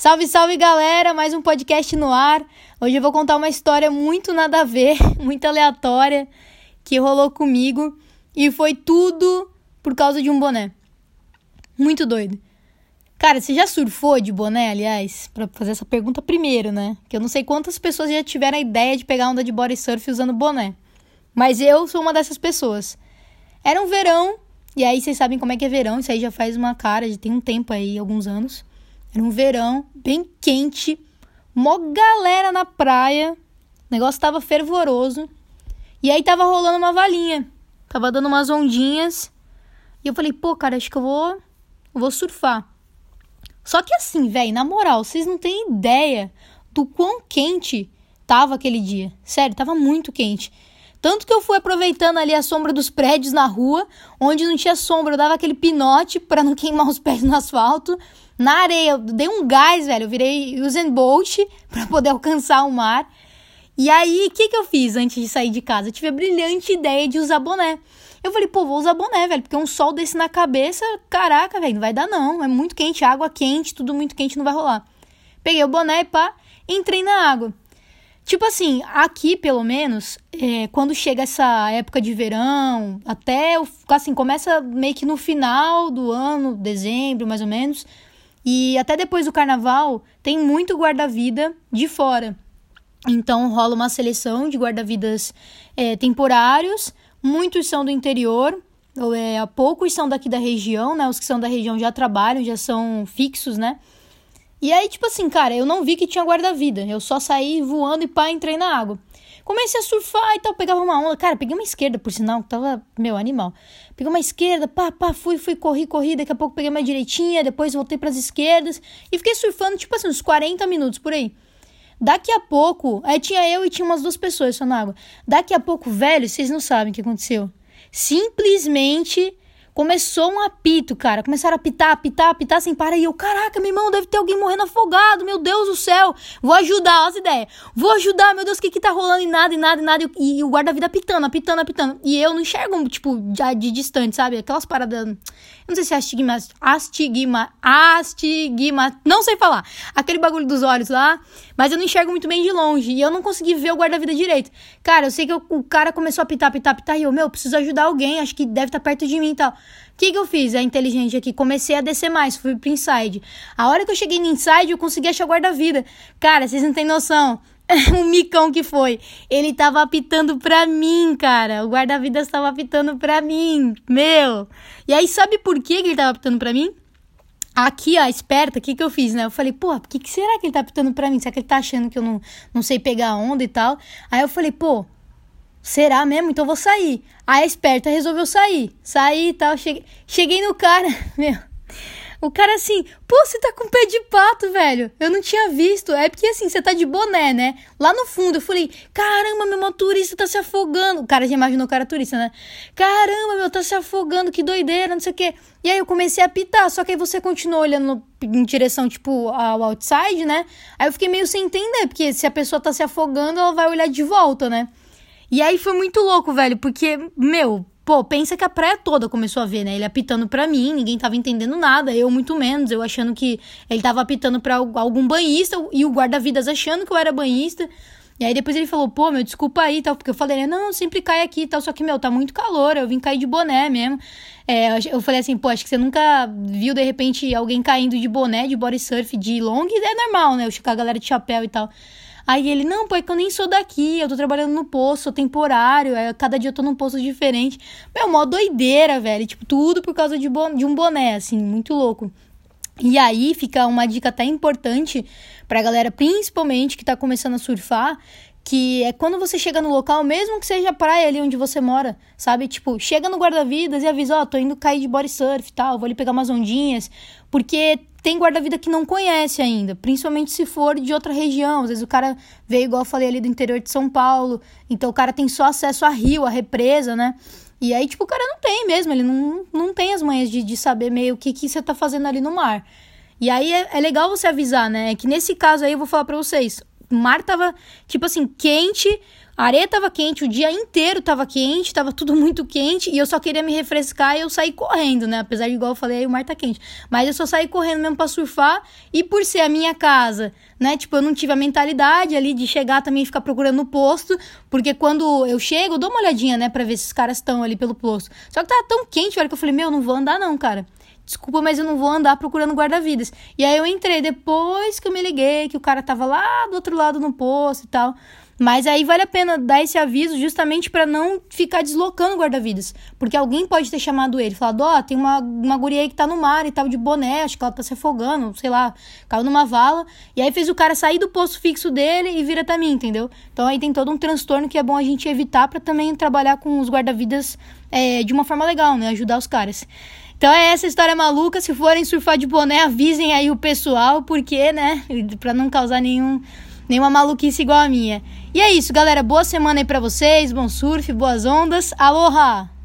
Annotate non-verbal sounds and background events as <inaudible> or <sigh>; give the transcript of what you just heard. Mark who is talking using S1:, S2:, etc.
S1: Salve, salve galera! Mais um podcast no ar. Hoje eu vou contar uma história muito nada a ver, <laughs> muito aleatória, que rolou comigo e foi tudo por causa de um boné. Muito doido. Cara, você já surfou de boné, aliás? Pra fazer essa pergunta primeiro, né? Que eu não sei quantas pessoas já tiveram a ideia de pegar onda de body surf usando boné. Mas eu sou uma dessas pessoas. Era um verão, e aí vocês sabem como é que é verão, isso aí já faz uma cara, já tem um tempo aí, alguns anos. Era um verão bem quente, mó galera na praia, o negócio tava fervoroso. E aí tava rolando uma valinha, tava dando umas ondinhas. E eu falei, pô, cara, acho que eu vou, eu vou surfar. Só que assim, velho, na moral, vocês não têm ideia do quão quente tava aquele dia. Sério, tava muito quente. Tanto que eu fui aproveitando ali a sombra dos prédios na rua, onde não tinha sombra, eu dava aquele pinote para não <laughs> queimar os pés no asfalto. Na areia, eu dei um gás, velho, eu virei Usain Bolt <laughs> para poder alcançar o mar. E aí, o que, que eu fiz antes de sair de casa? Eu tive a brilhante ideia de usar boné. Eu falei, pô, vou usar boné, velho, porque um sol desse na cabeça, caraca, velho, não vai dar não. É muito quente, água quente, tudo muito quente, não vai rolar. Peguei o boné e pá, entrei na água. Tipo assim, aqui pelo menos, é, quando chega essa época de verão, até assim, começa meio que no final do ano, dezembro mais ou menos, e até depois do carnaval, tem muito guarda-vida de fora. Então rola uma seleção de guarda-vidas é, temporários, muitos são do interior, ou é, poucos são daqui da região, né? Os que são da região já trabalham, já são fixos, né? E aí, tipo assim, cara, eu não vi que tinha guarda-vida. Eu só saí voando e pá, entrei na água. Comecei a surfar e tal, pegava uma onda. Cara, peguei uma esquerda, por sinal, que tava, meu, animal. Peguei uma esquerda, pá, pá, fui, fui, corri, corri. Daqui a pouco peguei uma direitinha, depois voltei pras esquerdas. E fiquei surfando, tipo assim, uns 40 minutos por aí. Daqui a pouco, aí tinha eu e tinha umas duas pessoas só na água. Daqui a pouco, velho, vocês não sabem o que aconteceu. Simplesmente Começou um apito, cara. Começaram a apitar, apitar, apitar sem parar. E eu, caraca, meu irmão, deve ter alguém morrendo afogado. Meu Deus do céu. Vou ajudar, olha as ideias. Vou ajudar, meu Deus, o que que tá rolando? E nada, e nada, e nada. E, e o guarda-vida apitando, apitando, apitando. E eu não enxergo, tipo, já de distante, sabe? Aquelas paradas. Não sei se é astigma. Astigma. Astigma. Não sei falar. Aquele bagulho dos olhos lá. Mas eu não enxergo muito bem de longe. E eu não consegui ver o guarda-vida direito. Cara, eu sei que eu, o cara começou a apitar, apitar, apitar. E eu, meu, preciso ajudar alguém. Acho que deve estar tá perto de mim e tal. O que, que eu fiz? É inteligente aqui. Comecei a descer mais, fui pro inside. A hora que eu cheguei no inside, eu consegui achar guarda-vida. Cara, vocês não têm noção. <laughs> o micão que foi. Ele tava apitando pra mim, cara. O guarda-vidas tava apitando pra mim. Meu. E aí, sabe por que ele tava apitando pra mim? Aqui, ó, esperta, o que que eu fiz, né? Eu falei, pô, por que, que será que ele tá apitando pra mim? Será que ele tá achando que eu não, não sei pegar a onda e tal? Aí eu falei, pô, Será mesmo? Então vou sair. A esperta resolveu sair. Sair e tal. Cheguei, cheguei no cara. <laughs> Meu. O cara assim, pô, você tá com pé de pato, velho. Eu não tinha visto. É porque assim, você tá de boné, né? Lá no fundo, eu falei, caramba, meu motorista tá se afogando. O cara já imaginou que era turista, né? Caramba, meu, tá se afogando, que doideira, não sei o quê. E aí eu comecei a pitar, só que aí você continuou olhando em direção, tipo, ao outside, né? Aí eu fiquei meio sem entender, porque se a pessoa tá se afogando, ela vai olhar de volta, né? E aí foi muito louco, velho, porque, meu, pô, pensa que a praia toda começou a ver, né? Ele apitando pra mim, ninguém tava entendendo nada, eu muito menos, eu achando que ele tava apitando pra algum banhista e o guarda-vidas achando que eu era banhista. E aí depois ele falou, pô, meu, desculpa aí tal, porque eu falei, não, sempre cai aqui e tal, só que, meu, tá muito calor, eu vim cair de boné mesmo. É, eu falei assim, pô, acho que você nunca viu, de repente, alguém caindo de boné, de body surf, de long, é normal, né? Eu a galera de chapéu e tal. Aí ele, não, pô, é que eu nem sou daqui, eu tô trabalhando no posto, sou temporário, é, cada dia eu tô num posto diferente. Meu, mó doideira, velho. Tipo, tudo por causa de, de um boné, assim, muito louco. E aí fica uma dica até importante pra galera, principalmente que tá começando a surfar, que é quando você chega no local, mesmo que seja praia ali onde você mora, sabe? Tipo, chega no guarda-vidas e avisa, ó, oh, tô indo cair de body surf e tal, vou ali pegar umas ondinhas, porque tem guarda-vida que não conhece ainda, principalmente se for de outra região. Às vezes o cara veio, igual eu falei ali, do interior de São Paulo, então o cara tem só acesso a rio, a represa, né? E aí, tipo, o cara não tem mesmo, ele não, não tem as manhas de, de saber meio o que, que você tá fazendo ali no mar. E aí é, é legal você avisar, né? Que nesse caso aí eu vou falar pra vocês, mar tava, tipo assim, quente, a areia tava quente, o dia inteiro tava quente, tava tudo <laughs> muito quente, e eu só queria me refrescar e eu saí correndo, né? Apesar de, igual eu falei, aí o mar tá quente. Mas eu só saí correndo mesmo pra surfar, e por ser a minha casa, né? Tipo, eu não tive a mentalidade ali de chegar também e ficar procurando no posto, porque quando eu chego, eu dou uma olhadinha, né, pra ver se os caras estão ali pelo posto. Só que tava tão quente, olha que eu falei, meu, não vou andar não, cara desculpa, mas eu não vou andar procurando guarda-vidas. E aí eu entrei depois que eu me liguei que o cara tava lá do outro lado no posto e tal. Mas aí vale a pena dar esse aviso justamente para não ficar deslocando guarda-vidas. Porque alguém pode ter chamado ele, falado: Ó, oh, tem uma, uma guria aí que tá no mar e tal, de boné, acho que ela tá se afogando, sei lá, caiu numa vala. E aí fez o cara sair do posto fixo dele e vir até mim, entendeu? Então aí tem todo um transtorno que é bom a gente evitar para também trabalhar com os guarda-vidas é, de uma forma legal, né? Ajudar os caras. Então é essa história maluca. Se forem surfar de boné, avisem aí o pessoal, porque, né? Pra não causar nenhum, nenhuma maluquice igual a minha. E é isso, galera. Boa semana aí pra vocês. Bom surf, boas ondas. Aloha!